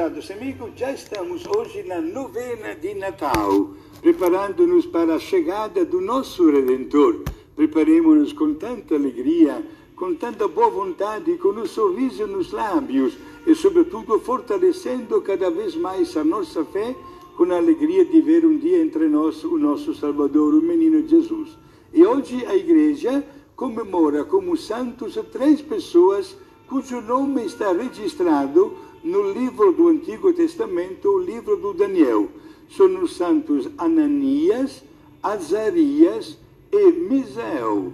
Prezados amigos, já estamos hoje na novena de Natal, preparando-nos para a chegada do nosso Redentor. Preparemos-nos com tanta alegria, com tanta boa vontade, com um sorriso nos lábios e, sobretudo, fortalecendo cada vez mais a nossa fé com a alegria de ver um dia entre nós o nosso Salvador, o menino Jesus. E hoje a igreja comemora como santos três pessoas cujo nome está registrado no livro do Antigo Testamento, o livro do Daniel. São os santos Ananias, Azarias e Misael.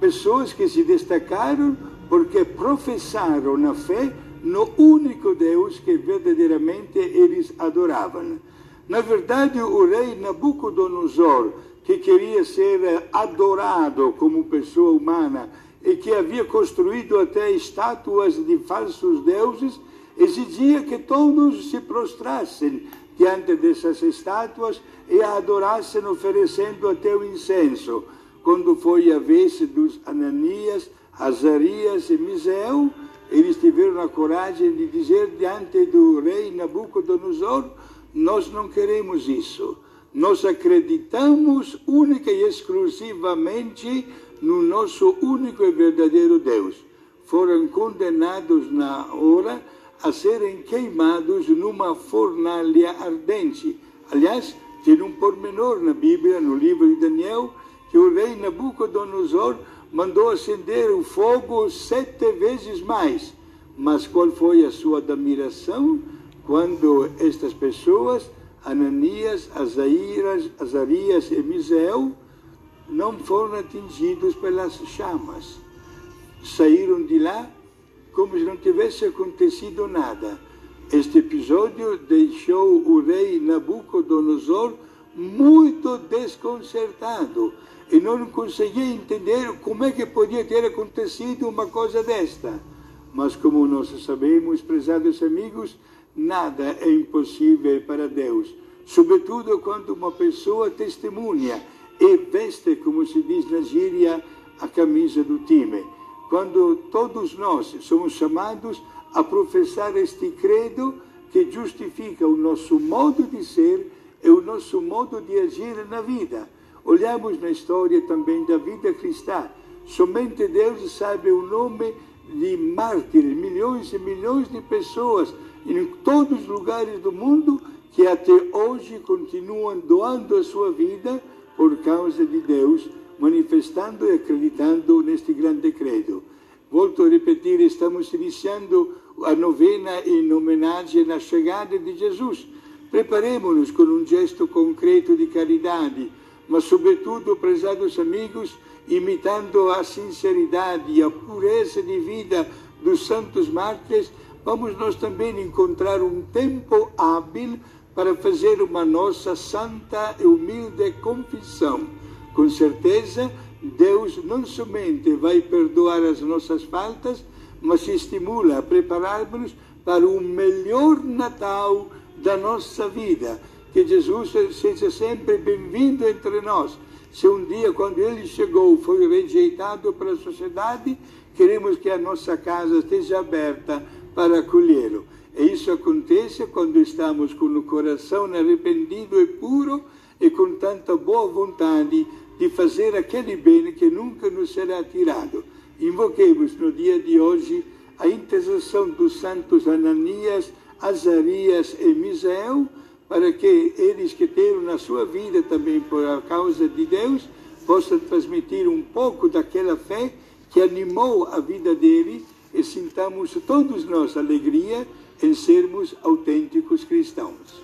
Pessoas que se destacaram porque professaram na fé no único Deus que verdadeiramente eles adoravam. Na verdade, o rei Nabucodonosor, que queria ser adorado como pessoa humana e que havia construído até estátuas de falsos deuses, exigia que todos se prostrassem diante dessas estátuas e a adorassem oferecendo até o incenso. Quando foi a vez dos Ananias, Azarias e Misael, eles tiveram a coragem de dizer diante do rei Nabucodonosor: Nós não queremos isso. Nós acreditamos única e exclusivamente no nosso único e verdadeiro Deus. Foram condenados na hora a serem queimados numa fornalha ardente. Aliás, tem um pormenor na Bíblia, no livro de Daniel, que o rei Nabucodonosor mandou acender o fogo sete vezes mais. Mas qual foi a sua admiração quando estas pessoas, Ananias, Azarias, Azarias e Misael, não foram atingidos pelas chamas? Saíram de lá como se não tivesse acontecido nada. Este episódio deixou o rei Nabucodonosor muito desconcertado e não conseguia entender como é que podia ter acontecido uma coisa desta. Mas como nós sabemos, prezados amigos, nada é impossível para Deus, sobretudo quando uma pessoa testemunha e veste, como se diz na gíria, a camisa do time quando todos nós somos chamados a professar este credo que justifica o nosso modo de ser e o nosso modo de agir na vida. Olhamos na história também da vida cristã. Somente Deus sabe o nome de mártires, milhões e milhões de pessoas em todos os lugares do mundo que até hoje continuam doando a sua vida por causa de Deus manifestando e acreditando neste grande credo. Volto a repetir, estamos iniciando a novena em homenagem à chegada de Jesus. Preparemos-nos com um gesto concreto de caridade, mas, sobretudo, prezados amigos, imitando a sinceridade e a pureza de vida dos santos mártires, vamos nós também encontrar um tempo hábil para fazer uma nossa santa e humilde confissão com certeza, Deus não somente vai perdoar as nossas faltas, mas estimula a prepararmos para o melhor Natal da nossa vida. Que Jesus seja sempre bem-vindo entre nós. Se um dia, quando ele chegou, foi rejeitado pela sociedade, queremos que a nossa casa esteja aberta para acolhê-lo. E isso acontece quando estamos com o coração arrependido e puro e com tanta boa vontade de fazer aquele bem que nunca nos será tirado. Invoquemos no dia de hoje a intercessão dos santos Ananias, Azarias e Misael, para que eles que têm na sua vida também por a causa de Deus, possam transmitir um pouco daquela fé que animou a vida dele e sintamos todos nós alegria em sermos autênticos cristãos.